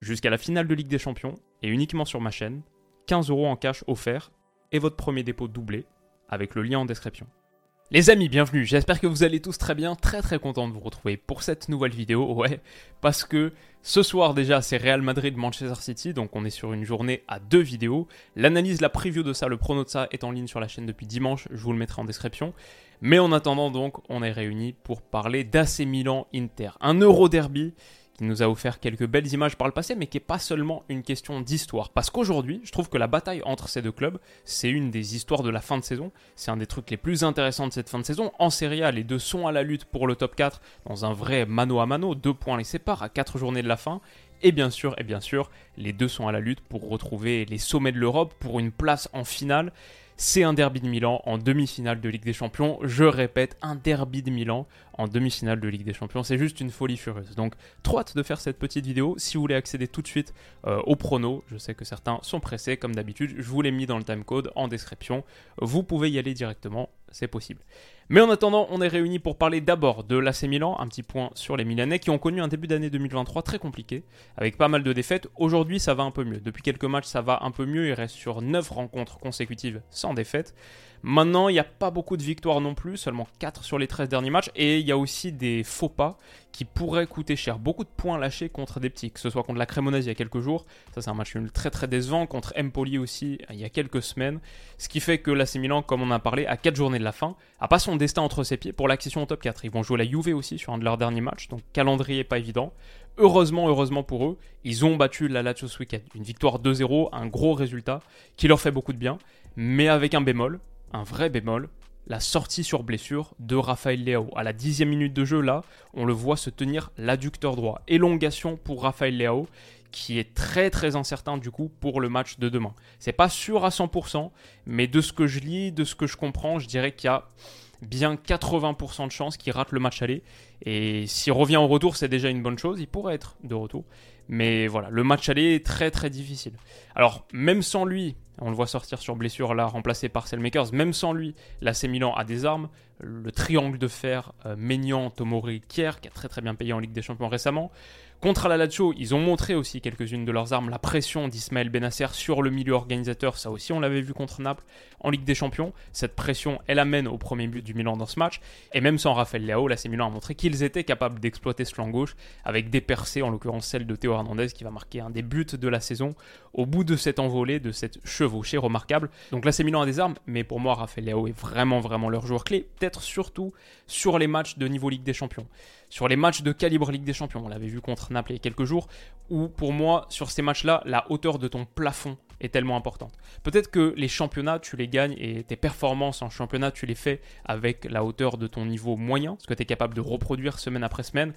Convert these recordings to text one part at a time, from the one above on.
Jusqu'à la finale de Ligue des Champions, et uniquement sur ma chaîne, 15 euros en cash offert et votre premier dépôt doublé, avec le lien en description. Les amis, bienvenue, j'espère que vous allez tous très bien, très très content de vous retrouver pour cette nouvelle vidéo, ouais, parce que ce soir déjà c'est Real Madrid-Manchester City, donc on est sur une journée à deux vidéos. L'analyse, la preview de ça, le prono de ça est en ligne sur la chaîne depuis dimanche, je vous le mettrai en description. Mais en attendant donc, on est réunis pour parler d'AC Milan-Inter, un Euro Derby qui nous a offert quelques belles images par le passé, mais qui n'est pas seulement une question d'histoire. Parce qu'aujourd'hui, je trouve que la bataille entre ces deux clubs, c'est une des histoires de la fin de saison. C'est un des trucs les plus intéressants de cette fin de saison. En Serie A, les deux sont à la lutte pour le top 4, dans un vrai mano à mano, deux points les séparent à quatre journées de la fin. Et bien sûr, et bien sûr, les deux sont à la lutte pour retrouver les sommets de l'Europe, pour une place en finale. C'est un derby de Milan en demi-finale de Ligue des Champions. Je répète, un derby de Milan en demi-finale de Ligue des Champions. C'est juste une folie furieuse. Donc, trop de faire cette petite vidéo. Si vous voulez accéder tout de suite euh, au prono, je sais que certains sont pressés, comme d'habitude. Je vous l'ai mis dans le timecode en description. Vous pouvez y aller directement, c'est possible. Mais en attendant, on est réunis pour parler d'abord de l'AC Milan, un petit point sur les Milanais qui ont connu un début d'année 2023 très compliqué, avec pas mal de défaites. Aujourd'hui, ça va un peu mieux. Depuis quelques matchs, ça va un peu mieux. Il reste sur 9 rencontres consécutives sans défaite. Maintenant, il n'y a pas beaucoup de victoires non plus, seulement 4 sur les 13 derniers matchs, et il y a aussi des faux pas qui pourraient coûter cher. Beaucoup de points lâchés contre des petits, que ce soit contre la Cremonese il y a quelques jours, ça c'est un match très très décevant, contre Empoli aussi il y a quelques semaines, ce qui fait que l'AC Milan, comme on a parlé, à 4 journées de la fin, a pas son destin entre ses pieds pour l'accession au top 4. Ils vont jouer la Juve aussi sur un de leurs derniers matchs, donc calendrier pas évident. Heureusement, heureusement pour eux, ils ont battu la Lazio ce week-end. Une victoire 2-0, un gros résultat qui leur fait beaucoup de bien, mais avec un bémol, un vrai bémol, la sortie sur blessure de Raphaël Leao. À la dixième minute de jeu, là, on le voit se tenir l'adducteur droit. Élongation pour Raphaël Leao, qui est très très incertain du coup pour le match de demain. C'est pas sûr à 100%, mais de ce que je lis, de ce que je comprends, je dirais qu'il y a bien 80% de chances qu'il rate le match aller. Et s'il revient au retour, c'est déjà une bonne chose. Il pourrait être de retour. Mais voilà, le match aller est très très difficile. Alors, même sans lui, on le voit sortir sur blessure là, remplacé par Selmakers, même sans lui, l'AC Milan a des armes. Le triangle de fer euh, Maignan, Tomori, Kier, qui a très très bien payé en Ligue des Champions récemment. Contre la Lazio, ils ont montré aussi quelques-unes de leurs armes. La pression d'Ismaël Benasser sur le milieu organisateur, ça aussi on l'avait vu contre Naples en Ligue des Champions. Cette pression, elle amène au premier but du Milan dans ce match. Et même sans Raphaël Leao, l'AC Milan a montré qu'ils étaient capables d'exploiter ce flanc gauche avec des percées, en l'occurrence celle de Théo Hernandez qui va marquer un des buts de la saison au bout de cette envolée, de cette chevauchée remarquable. Donc l'AC Milan a des armes, mais pour moi, Raphaël Leao est vraiment vraiment leur joueur clé. Surtout sur les matchs de niveau Ligue des Champions. Sur les matchs de calibre Ligue des Champions, on l'avait vu contre Naples il y a quelques jours, où pour moi, sur ces matchs-là, la hauteur de ton plafond est tellement importante. Peut-être que les championnats, tu les gagnes et tes performances en championnat, tu les fais avec la hauteur de ton niveau moyen, ce que tu es capable de reproduire semaine après semaine.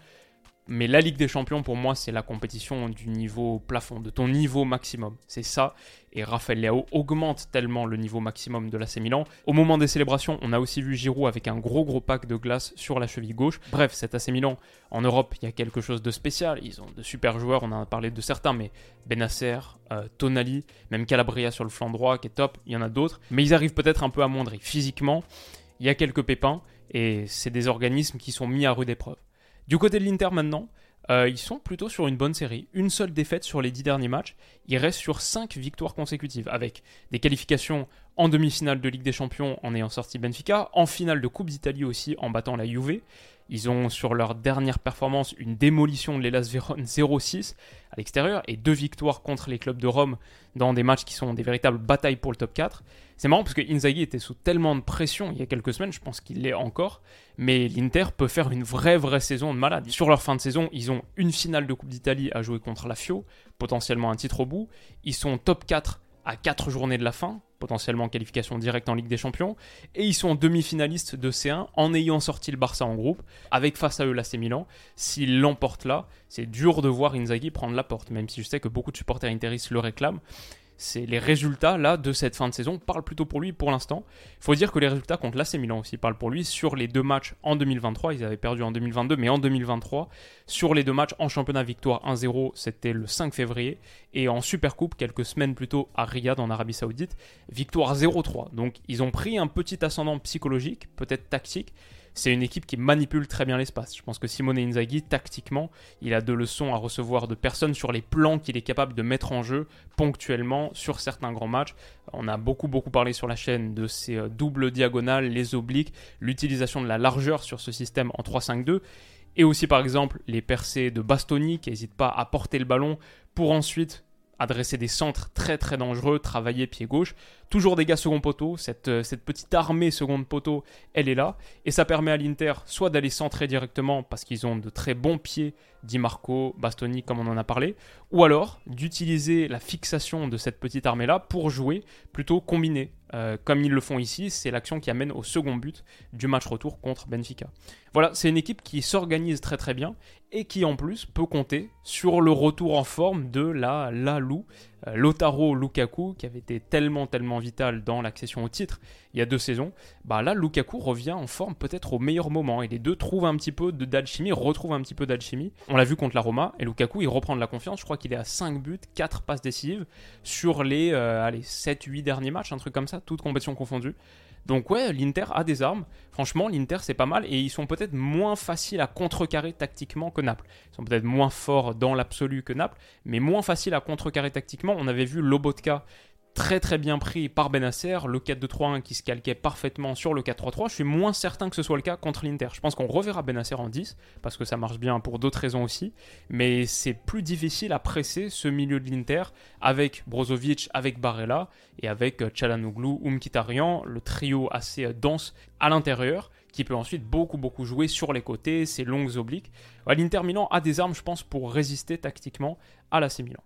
Mais la Ligue des Champions, pour moi, c'est la compétition du niveau plafond, de ton niveau maximum. C'est ça. Et Raphaël Leao augmente tellement le niveau maximum de l'AC Milan. Au moment des célébrations, on a aussi vu Giroud avec un gros gros pack de glace sur la cheville gauche. Bref, cet AC Milan, en Europe, il y a quelque chose de spécial. Ils ont de super joueurs, on en a parlé de certains, mais Benasser, euh, Tonali, même Calabria sur le flanc droit qui est top. Il y en a d'autres. Mais ils arrivent peut-être un peu amoindris. Physiquement, il y a quelques pépins. Et c'est des organismes qui sont mis à rude épreuve. Du côté de l'Inter maintenant, euh, ils sont plutôt sur une bonne série. Une seule défaite sur les dix derniers matchs. Ils restent sur cinq victoires consécutives, avec des qualifications en demi-finale de Ligue des Champions en ayant sorti Benfica, en finale de Coupe d'Italie aussi en battant la Juve. Ils ont sur leur dernière performance une démolition de l'Elas Vérone 0-6 à l'extérieur et deux victoires contre les clubs de Rome dans des matchs qui sont des véritables batailles pour le top 4. C'est marrant parce que Inzaghi était sous tellement de pression il y a quelques semaines, je pense qu'il l'est encore, mais l'Inter peut faire une vraie vraie saison de malade. Sur leur fin de saison, ils ont une finale de Coupe d'Italie à jouer contre la Fio, potentiellement un titre au bout. Ils sont top 4 à 4 journées de la fin, potentiellement qualification directe en Ligue des Champions, et ils sont demi-finalistes de C1 en ayant sorti le Barça en groupe, avec face à eux l'AC Milan. S'ils l'emportent là, c'est dur de voir Inzaghi prendre la porte, même si je sais que beaucoup de supporters interistes le réclament c'est les résultats là de cette fin de saison parlent plutôt pour lui pour l'instant. Il faut dire que les résultats contre l'AC Milan aussi parlent pour lui sur les deux matchs en 2023, ils avaient perdu en 2022 mais en 2023 sur les deux matchs en championnat victoire 1-0, c'était le 5 février et en Supercoupe quelques semaines plus tôt à Riyad en Arabie Saoudite, victoire 0-3. Donc ils ont pris un petit ascendant psychologique, peut-être tactique c'est une équipe qui manipule très bien l'espace. Je pense que Simone Inzaghi, tactiquement, il a de leçons à recevoir de personnes sur les plans qu'il est capable de mettre en jeu ponctuellement sur certains grands matchs. On a beaucoup beaucoup parlé sur la chaîne de ces euh, doubles diagonales, les obliques, l'utilisation de la largeur sur ce système en 3-5-2 et aussi par exemple les percées de Bastoni qui n'hésitent pas à porter le ballon pour ensuite adresser des centres très très dangereux, travailler pied gauche. Toujours des gars second poteau, cette, euh, cette petite armée second poteau, elle est là. Et ça permet à l'Inter soit d'aller centrer directement parce qu'ils ont de très bons pieds, Di Marco, Bastoni comme on en a parlé, ou alors d'utiliser la fixation de cette petite armée-là pour jouer plutôt combiné. Euh, comme ils le font ici, c'est l'action qui amène au second but du match retour contre Benfica. Voilà, c'est une équipe qui s'organise très très bien et qui en plus peut compter sur le retour en forme de la Lalou, Lotaro Lukaku, qui avait été tellement, tellement vital dans l'accession au titre il y a deux saisons. Bah là, Lukaku revient en forme peut-être au meilleur moment. Et les deux trouvent un petit peu d'alchimie, retrouvent un petit peu d'alchimie. On l'a vu contre la Roma. Et Lukaku, il reprend de la confiance. Je crois qu'il est à 5 buts, 4 passes décisives sur les, euh, allez, 7-8 derniers matchs, un truc comme ça, toutes compétitions confondues. Donc ouais, l'Inter a des armes. Franchement, l'Inter c'est pas mal et ils sont peut-être moins faciles à contrecarrer tactiquement que Naples. Ils sont peut-être moins forts dans l'absolu que Naples, mais moins faciles à contrecarrer tactiquement. On avait vu Lobotka très très bien pris par Benacer, le 4-2-3-1 qui se calquait parfaitement sur le 4-3-3. Je suis moins certain que ce soit le cas contre l'Inter. Je pense qu'on reverra Benacer en 10, parce que ça marche bien pour d'autres raisons aussi, mais c'est plus difficile à presser ce milieu de l'Inter avec Brozovic, avec Barella et avec Chalanoglu ou Mkhitaryan, le trio assez dense à l'intérieur qui peut ensuite beaucoup beaucoup jouer sur les côtés, ces longues obliques. L'Inter Milan a des armes, je pense, pour résister tactiquement à l'AC Milan.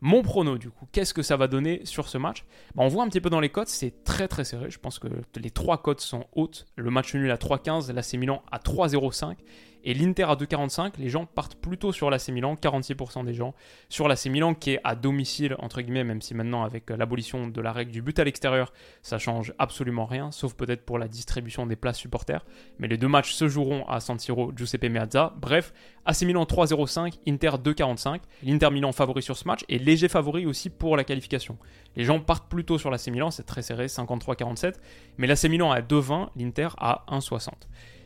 Mon prono, du coup, qu'est-ce que ça va donner sur ce match? Bah, On voit un petit peu dans les cotes, c'est très très serré. Je pense que les trois cotes sont hautes. Le match nul à 3,15, l'AC Milan à 3,05 et l'Inter à 2,45, les gens partent plutôt sur l'AC Milan, 46% des gens sur l'AC Milan qui est à domicile, entre guillemets, même si maintenant avec euh, l'abolition de la règle du but à l'extérieur, ça change absolument rien, sauf peut-être pour la distribution des places supporters. Mais les deux matchs se joueront à San Siro, Giuseppe Meazza. Bref, AC Milan 3,05, Inter 2,45. L'Inter Milan favori sur ce match et léger favori aussi pour la qualification. Les gens partent plutôt sur l'AC Milan, c'est très serré, 53-47. Mais l'AC Milan à 2,20, l'Inter à 1,60.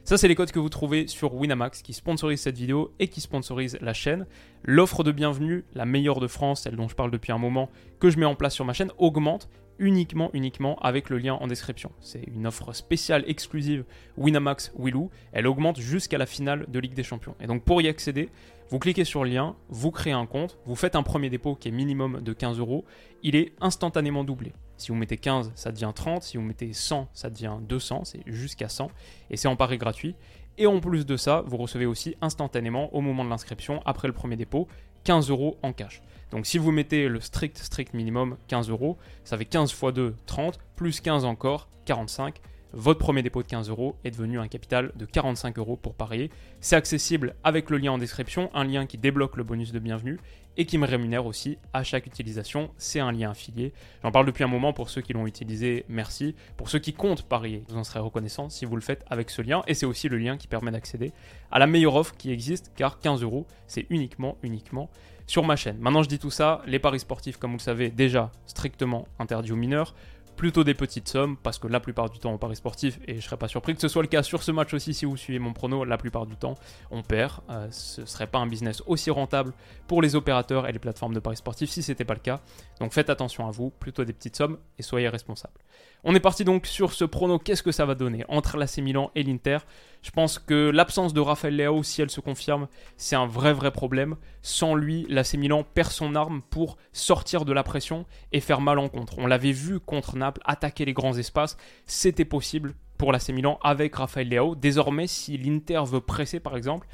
Ça, c'est les codes que vous trouvez sur Winamax qui sponsorise cette vidéo et qui sponsorise la chaîne. L'offre de bienvenue, la meilleure de France, celle dont je parle depuis un moment, que je mets en place sur ma chaîne, augmente uniquement, uniquement avec le lien en description. C'est une offre spéciale exclusive Winamax Willou. Elle augmente jusqu'à la finale de Ligue des Champions. Et donc pour y accéder, vous cliquez sur le lien, vous créez un compte, vous faites un premier dépôt qui est minimum de 15 euros. Il est instantanément doublé. Si vous mettez 15, ça devient 30. Si vous mettez 100, ça devient 200. C'est jusqu'à 100. Et c'est en pari gratuit. Et en plus de ça, vous recevez aussi instantanément au moment de l'inscription, après le premier dépôt, 15 euros en cash. Donc si vous mettez le strict, strict minimum, 15 euros, ça fait 15 x 2, 30, plus 15 encore, 45 votre premier dépôt de 15 euros est devenu un capital de 45 euros pour parier. C'est accessible avec le lien en description, un lien qui débloque le bonus de bienvenue et qui me rémunère aussi à chaque utilisation. C'est un lien affilié. J'en parle depuis un moment pour ceux qui l'ont utilisé, merci. Pour ceux qui comptent parier, vous en serez reconnaissant si vous le faites avec ce lien. Et c'est aussi le lien qui permet d'accéder à la meilleure offre qui existe car 15 euros, c'est uniquement, uniquement sur ma chaîne. Maintenant je dis tout ça, les paris sportifs comme vous le savez déjà strictement interdits aux mineurs plutôt des petites sommes parce que la plupart du temps on paris sportif et je serais pas surpris que ce soit le cas sur ce match aussi si vous suivez mon prono la plupart du temps on perd. Ce euh, ce serait pas un business aussi rentable pour les opérateurs et les plateformes de paris sportifs si c'était pas le cas. Donc faites attention à vous plutôt des petites sommes et soyez responsables. On est parti donc sur ce prono qu'est-ce que ça va donner entre l'AC Milan et l'Inter? Je pense que l'absence de Rafael Leao, si elle se confirme, c'est un vrai vrai problème. Sans lui, l'AC Milan perd son arme pour sortir de la pression et faire mal en contre. On l'avait vu contre Naples, attaquer les grands espaces, c'était possible pour l'AC Milan avec Rafael Leao. Désormais, si l'Inter veut presser par exemple,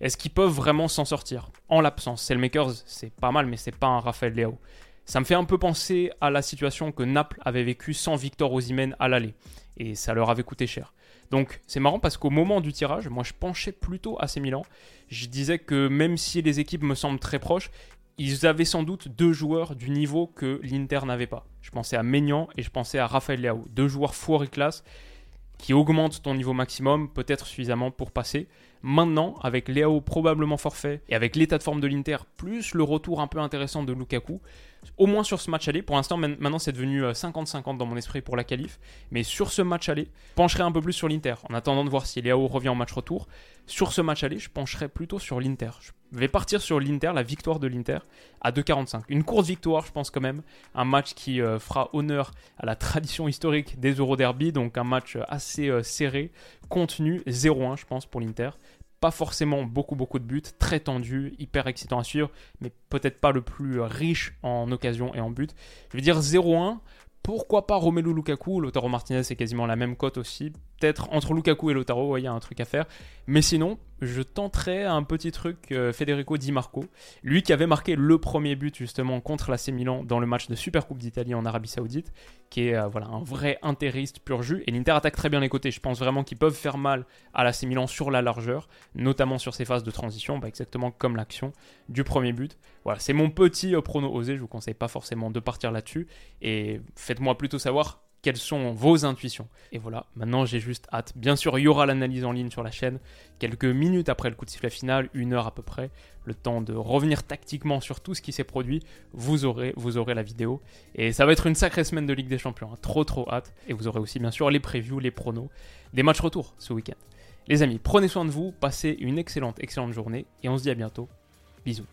est-ce qu'ils peuvent vraiment s'en sortir En l'absence, Selmakers, c'est pas mal, mais c'est pas un Rafael Leao. Ça me fait un peu penser à la situation que Naples avait vécue sans Victor Osimhen à l'aller. Et ça leur avait coûté cher. Donc c'est marrant parce qu'au moment du tirage, moi je penchais plutôt à ces Milan. Je disais que même si les équipes me semblent très proches, ils avaient sans doute deux joueurs du niveau que l'Inter n'avait pas. Je pensais à Maignan et je pensais à Raphaël Leao. Deux joueurs forts et classe qui augmentent ton niveau maximum, peut-être suffisamment pour passer. Maintenant, avec Léo probablement forfait et avec l'état de forme de l'Inter, plus le retour un peu intéressant de Lukaku, au moins sur ce match aller, pour l'instant maintenant c'est devenu 50-50 euh, dans mon esprit pour la qualif, mais sur ce match aller, pencherai un peu plus sur l'Inter, en attendant de voir si Léo revient en match retour. Sur ce match aller, je pencherai plutôt sur l'Inter. Je vais partir sur l'Inter, la victoire de l'Inter, à 2,45. Une courte victoire, je pense quand même. Un match qui euh, fera honneur à la tradition historique des Euro Derby, donc un match assez euh, serré, contenu, 0-1 je pense pour l'Inter. Pas forcément beaucoup beaucoup de buts, très tendu, hyper excitant à suivre, mais peut-être pas le plus riche en occasions et en buts. Je vais dire 0-1. Pourquoi pas Romelu Lukaku? Lautaro Martinez c'est quasiment la même cote aussi. Peut-être entre Lukaku et Lautaro, il y a un truc à faire. Mais sinon, je tenterai un petit truc euh, Federico Di Marco, lui qui avait marqué le premier but justement contre l'AC Milan dans le match de Supercoupe d'Italie en Arabie Saoudite, qui est euh, voilà un vrai intériste pur jus. Et l'Inter attaque très bien les côtés. Je pense vraiment qu'ils peuvent faire mal à l'AC Milan sur la largeur, notamment sur ces phases de transition, bah, exactement comme l'action du premier but. Voilà, c'est mon petit euh, prono osé. Je vous conseille pas forcément de partir là-dessus. Et faites-moi plutôt savoir quelles sont vos intuitions. Et voilà, maintenant j'ai juste hâte. Bien sûr, il y aura l'analyse en ligne sur la chaîne, quelques minutes après le coup de sifflet final, une heure à peu près, le temps de revenir tactiquement sur tout ce qui s'est produit. Vous aurez, vous aurez la vidéo. Et ça va être une sacrée semaine de Ligue des Champions, hein. trop trop hâte. Et vous aurez aussi bien sûr les previews, les pronos, des matchs retour ce week-end. Les amis, prenez soin de vous, passez une excellente, excellente journée, et on se dit à bientôt. Bisous.